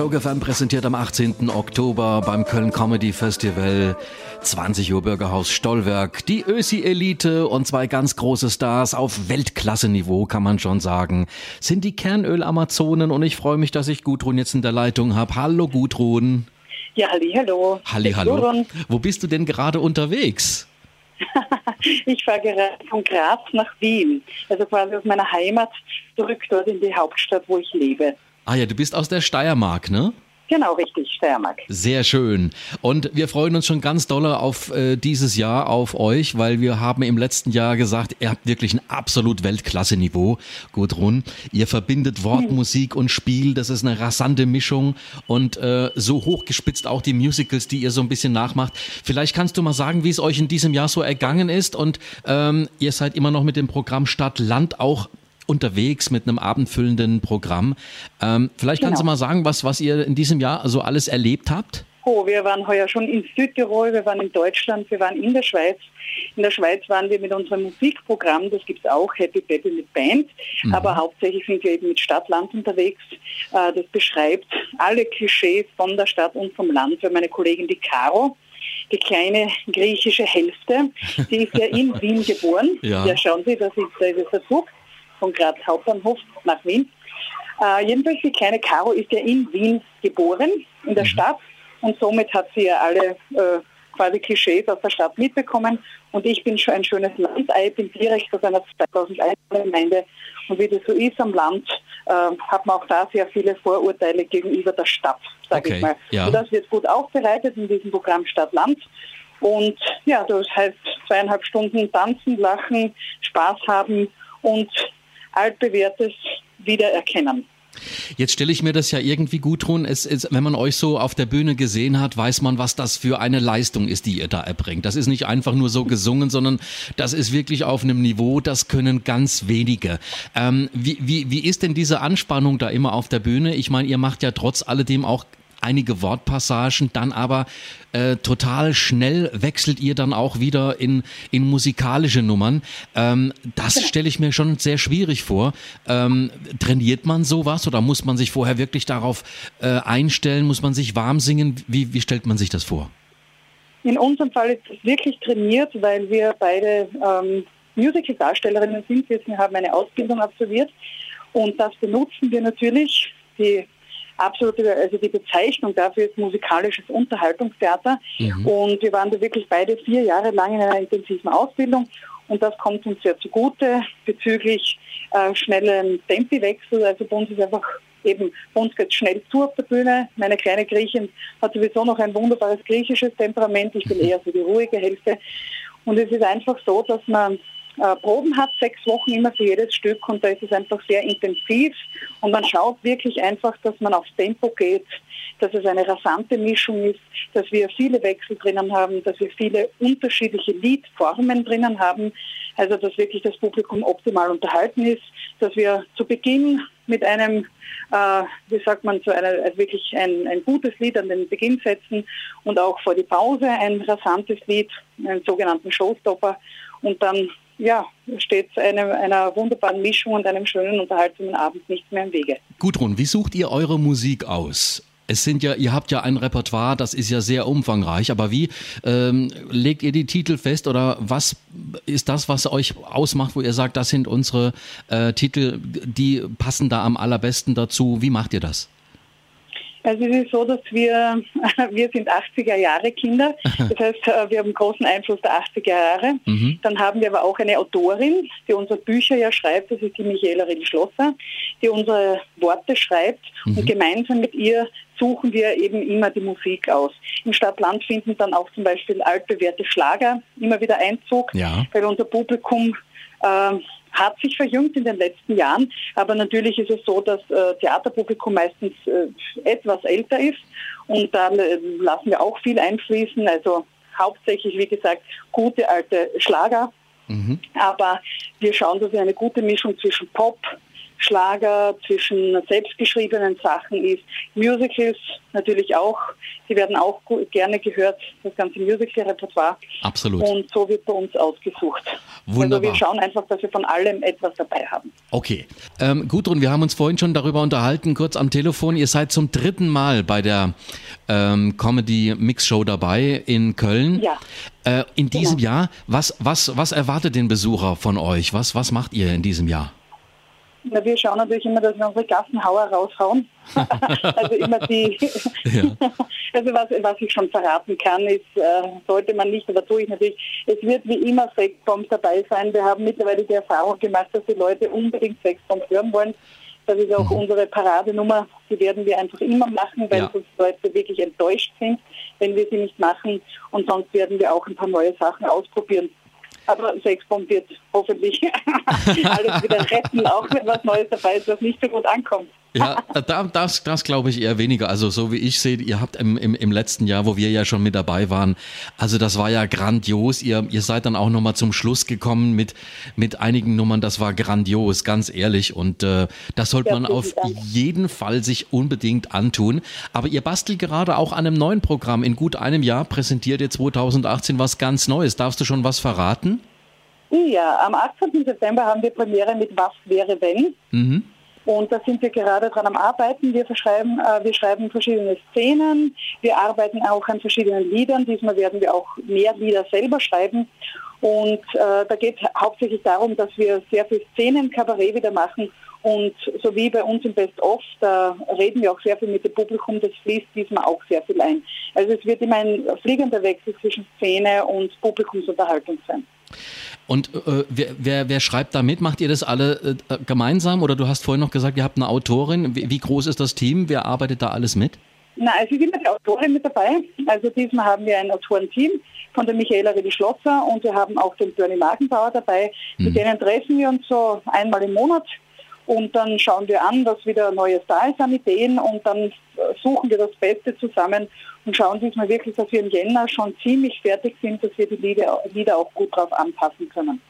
Joke FM präsentiert am 18. Oktober beim Köln Comedy Festival 20 Uhr Bürgerhaus Stollwerk. Die Ösi-Elite und zwei ganz große Stars auf Weltklasse-Niveau, kann man schon sagen, sind die Kernöl-Amazonen und ich freue mich, dass ich Gudrun jetzt in der Leitung habe. Hallo Gudrun. Ja, halli, hallo. Halli, hallo. Wo bist du denn gerade unterwegs? ich fahre gerade von Graz nach Wien, also quasi aus meiner Heimat zurück dort in die Hauptstadt, wo ich lebe. Ah ja, du bist aus der Steiermark, ne? Genau, richtig, Steiermark. Sehr schön. Und wir freuen uns schon ganz doll auf äh, dieses Jahr, auf euch, weil wir haben im letzten Jahr gesagt, ihr habt wirklich ein absolut Weltklasse-Niveau, Gudrun. Ihr verbindet Wort, hm. Musik und Spiel, das ist eine rasante Mischung und äh, so hochgespitzt auch die Musicals, die ihr so ein bisschen nachmacht. Vielleicht kannst du mal sagen, wie es euch in diesem Jahr so ergangen ist und ähm, ihr seid immer noch mit dem Programm Stadt Land auch unterwegs mit einem abendfüllenden Programm. Ähm, vielleicht kannst genau. du mal sagen, was, was ihr in diesem Jahr so alles erlebt habt? Oh, wir waren heuer schon in Südtirol, wir waren in Deutschland, wir waren in der Schweiz. In der Schweiz waren wir mit unserem Musikprogramm, das gibt es auch, Happy Baby mit Band, mhm. aber hauptsächlich sind wir eben mit Stadt-Land unterwegs. Äh, das beschreibt alle Klischees von der Stadt und vom Land für meine Kollegin die Caro die kleine griechische Hälfte. Die ist ja in Wien geboren. Ja, ja schauen Sie, das ist, das ist der Zug von Graz Hauptbahnhof nach Wien. Äh, jedenfalls, die kleine Caro ist ja in Wien geboren, in der mhm. Stadt. Und somit hat sie ja alle äh, quasi Klischees aus der Stadt mitbekommen. Und ich bin schon ein schönes Landei, bin direkt aus einer 2001 Gemeinde. Und wie das so ist am Land, äh, hat man auch da sehr viele Vorurteile gegenüber der Stadt, sage okay, ich mal. Ja. Und das wird gut aufbereitet in diesem Programm Stadt-Land. Und ja, das heißt zweieinhalb Stunden tanzen, lachen, Spaß haben und altbewährtes wiedererkennen. Jetzt stelle ich mir das ja irgendwie gut tun. Es ist, wenn man euch so auf der Bühne gesehen hat, weiß man, was das für eine Leistung ist, die ihr da erbringt. Das ist nicht einfach nur so gesungen, sondern das ist wirklich auf einem Niveau, das können ganz wenige. Ähm, wie, wie, wie ist denn diese Anspannung da immer auf der Bühne? Ich meine, ihr macht ja trotz alledem auch einige Wortpassagen, dann aber äh, total schnell wechselt ihr dann auch wieder in, in musikalische Nummern. Ähm, das genau. stelle ich mir schon sehr schwierig vor. Ähm, trainiert man sowas oder muss man sich vorher wirklich darauf äh, einstellen? Muss man sich warm singen? Wie, wie stellt man sich das vor? In unserem Fall ist es wirklich trainiert, weil wir beide ähm, Musical-Darstellerinnen sind. Wir haben eine Ausbildung absolviert und das benutzen wir natürlich. Die absolute, also die Bezeichnung dafür ist musikalisches Unterhaltungstheater. Mhm. Und wir waren da wirklich beide vier Jahre lang in einer intensiven Ausbildung. Und das kommt uns sehr zugute bezüglich äh, schnellen Tempiwechsel. Also bei uns ist einfach eben, bei uns geht schnell zu auf der Bühne. Meine kleine Griechin hat sowieso noch ein wunderbares griechisches Temperament. Ich bin eher so die ruhige Hälfte. Und es ist einfach so, dass man äh, Proben hat, sechs Wochen immer für jedes Stück und da ist es einfach sehr intensiv und man schaut wirklich einfach, dass man aufs Tempo geht, dass es eine rasante Mischung ist, dass wir viele Wechsel drinnen haben, dass wir viele unterschiedliche Liedformen drinnen haben, also dass wirklich das Publikum optimal unterhalten ist, dass wir zu Beginn mit einem, äh, wie sagt man, so eine, also wirklich ein, ein gutes Lied an den Beginn setzen und auch vor die Pause ein rasantes Lied, einen sogenannten Showstopper und dann ja, steht einem, einer wunderbaren Mischung und einem schönen, unterhaltsamen Abend nichts mehr im Wege. Gudrun, wie sucht ihr eure Musik aus? Es sind ja, ihr habt ja ein Repertoire, das ist ja sehr umfangreich, aber wie ähm, legt ihr die Titel fest oder was ist das, was euch ausmacht, wo ihr sagt, das sind unsere äh, Titel, die passen da am allerbesten dazu? Wie macht ihr das? Also es ist so, dass wir, wir sind 80er Jahre Kinder, das heißt, äh, wir haben großen Einfluss der 80er Jahre. Mhm. Dann haben wir aber auch eine Autorin, die unsere Bücher ja schreibt, das ist die Michaela Rill-Schlosser, die unsere Worte schreibt mhm. und gemeinsam mit ihr suchen wir eben immer die Musik aus. Im Stadtland finden dann auch zum Beispiel altbewährte Schlager immer wieder Einzug, ja. weil unser Publikum äh, hat sich verjüngt in den letzten Jahren, aber natürlich ist es so, dass äh, Theaterpublikum meistens äh, etwas älter ist und da äh, lassen wir auch viel einfließen, also hauptsächlich, wie gesagt, gute alte Schlager, mhm. aber wir schauen, dass wir eine gute Mischung zwischen Pop, Schlager, zwischen selbstgeschriebenen Sachen ist. Musicals natürlich auch. Sie werden auch gerne gehört, das ganze Musical-Repertoire. Absolut. Und so wird bei uns ausgesucht. Wunderbar. Also wir schauen einfach, dass wir von allem etwas dabei haben. Okay. Ähm, Gudrun, wir haben uns vorhin schon darüber unterhalten, kurz am Telefon. Ihr seid zum dritten Mal bei der ähm, Comedy Mix Show dabei in Köln. Ja. Äh, in diesem Genau. Jahr, was, was, was erwartet den Besucher von euch? Was, was macht ihr in diesem Jahr? Na, wir schauen natürlich immer, dass wir unsere Gassenhauer raushauen. also immer die, Ja. also was, was ich schon verraten kann, ist, äh, sollte man nicht, aber tue ich natürlich, es wird wie immer Sexbomb dabei sein. Wir haben mittlerweile die Erfahrung gemacht, dass die Leute unbedingt Sexbomb hören wollen. Das ist auch unsere Paradenummer, die werden wir einfach immer machen, weil Ja. sonst Leute wirklich enttäuscht sind, wenn wir sie nicht machen. Und sonst werden wir auch ein paar neue Sachen ausprobieren. Aber Sexbomb wird hoffentlich alles wieder retten, auch wenn was Neues dabei ist, was nicht so gut ankommt. Ja, da, das, das glaube ich eher weniger. Also so wie ich sehe, ihr habt im, im, im letzten Jahr, wo wir ja schon mit dabei waren, also das war ja grandios. Ihr, ihr seid dann auch nochmal zum Schluss gekommen mit, mit einigen Nummern. Das war grandios, ganz ehrlich. Und äh, das sollte Ja, man auf Dank. jeden Fall sich unbedingt antun. Aber ihr bastelt gerade auch an einem neuen Programm. In gut einem Jahr präsentiert ihr 2018 was ganz Neues. Darfst du schon was verraten? Ja, am 18. September haben wir Premiere mit Was wäre wenn? Mhm. Und da sind wir gerade dran am Arbeiten. Wir, verschreiben, äh, wir schreiben verschiedene Szenen. Wir arbeiten auch an verschiedenen Liedern. Diesmal werden wir auch mehr Lieder selber schreiben. Und äh, da geht es hauptsächlich darum, dass wir sehr viel Szenen-Kabarett wieder machen. Und so wie bei uns im Best-of, da reden wir auch sehr viel mit dem Publikum. Das fließt diesmal auch sehr viel ein. Also es wird immer ein fliegender Wechsel zwischen Szene und Publikumsunterhaltung sein. Und äh, wer, wer, wer schreibt da mit? Macht ihr das alle äh, gemeinsam? Oder du hast vorhin noch gesagt, ihr habt eine Autorin. Wie, wie groß ist das Team? Wer arbeitet da alles mit? Na, es ist immer die Autorin mit dabei. Also diesmal haben wir ein Autorenteam von der Michaela Redi-Schlosser und wir haben auch den Bernie Magenbauer dabei. Mit denen treffen wir uns so einmal im Monat und dann schauen wir an, was wieder Neues da ist an Ideen und dann äh, suchen wir das Beste zusammen und schauen diesmal wirklich, dass wir im Jänner schon ziemlich fertig sind, dass wir die Lieder, Lieder auch gut drauf anpassen können.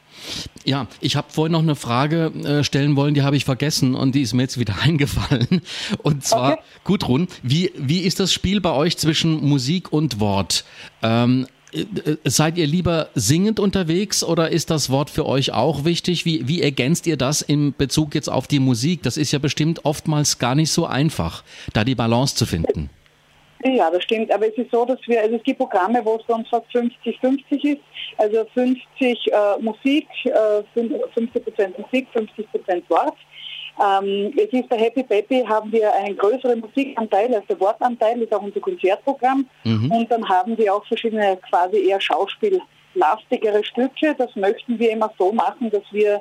Ja, ich habe vorhin noch eine Frage äh, stellen wollen, die habe ich vergessen und die ist mir jetzt wieder eingefallen. Und zwar, Okay. Gudrun, wie, wie ist das Spiel bei euch zwischen Musik und Wort? Ähm, äh, äh, seid ihr lieber singend unterwegs oder ist das Wort für euch auch wichtig? Wie, wie ergänzt ihr das in Bezug jetzt auf die Musik? Das ist ja bestimmt oftmals gar nicht so einfach, da die Balance zu finden. Ja, das stimmt. Aber es ist so, dass wir, also es gibt Programme, wo es bei uns fast 50-50 ist. Also 50 äh, Musik, äh, 50 Prozent Musik, 50 Prozent Wort. Ähm, es ist bei Happy Baby haben wir einen größeren Musikanteil als der Wortanteil, ist auch unser Konzertprogramm. Und dann haben wir auch verschiedene quasi eher schauspiellastigere Stücke. Das möchten wir immer so machen, dass wir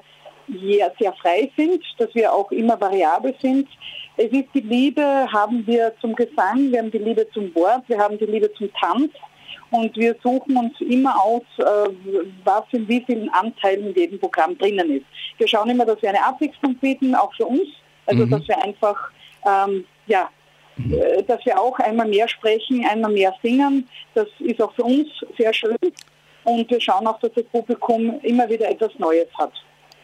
sehr, sehr frei sind, dass wir auch immer variabel sind. Es ist die Liebe, haben wir zum Gesang, wir haben die Liebe zum Wort, wir haben die Liebe zum Tanz und wir suchen uns immer aus, äh, was in wie vielen Anteilen in jedem Programm drinnen ist. Wir schauen immer, dass wir eine Abwechslung bieten, auch für uns, also dass wir einfach, ähm, ja, äh, dass wir auch einmal mehr sprechen, einmal mehr singen. Das ist auch für uns sehr schön und wir schauen auch, dass das Publikum immer wieder etwas Neues hat.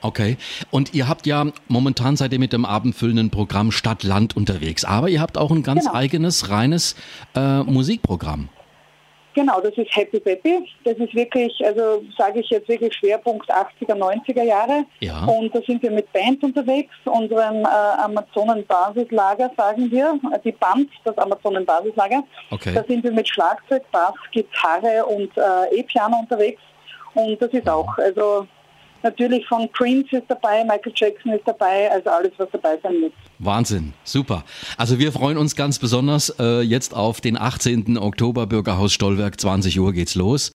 Okay. Und ihr habt ja, momentan seid ihr mit dem abendfüllenden Programm Stadt-Land unterwegs, aber ihr habt auch ein ganz Genau. eigenes, reines äh, Musikprogramm. Genau, das ist Happy Baby. Das ist wirklich, also sage ich jetzt wirklich Schwerpunkt 80er, 90er Jahre. Ja. Und da sind wir mit Band unterwegs, unserem äh, Amazonen-Basislager, sagen wir, äh, die Band, das Amazonen-Basislager. Okay. Da sind wir mit Schlagzeug, Bass, Gitarre und äh, E-Piano unterwegs. Und das ist auch, also natürlich von Prince ist dabei, Michael Jackson ist dabei, also alles, was dabei sein muss. Wahnsinn, super. Also wir freuen uns ganz besonders äh, jetzt auf den 18. Oktober, Bürgerhaus Stollwerk, 20 Uhr geht's los.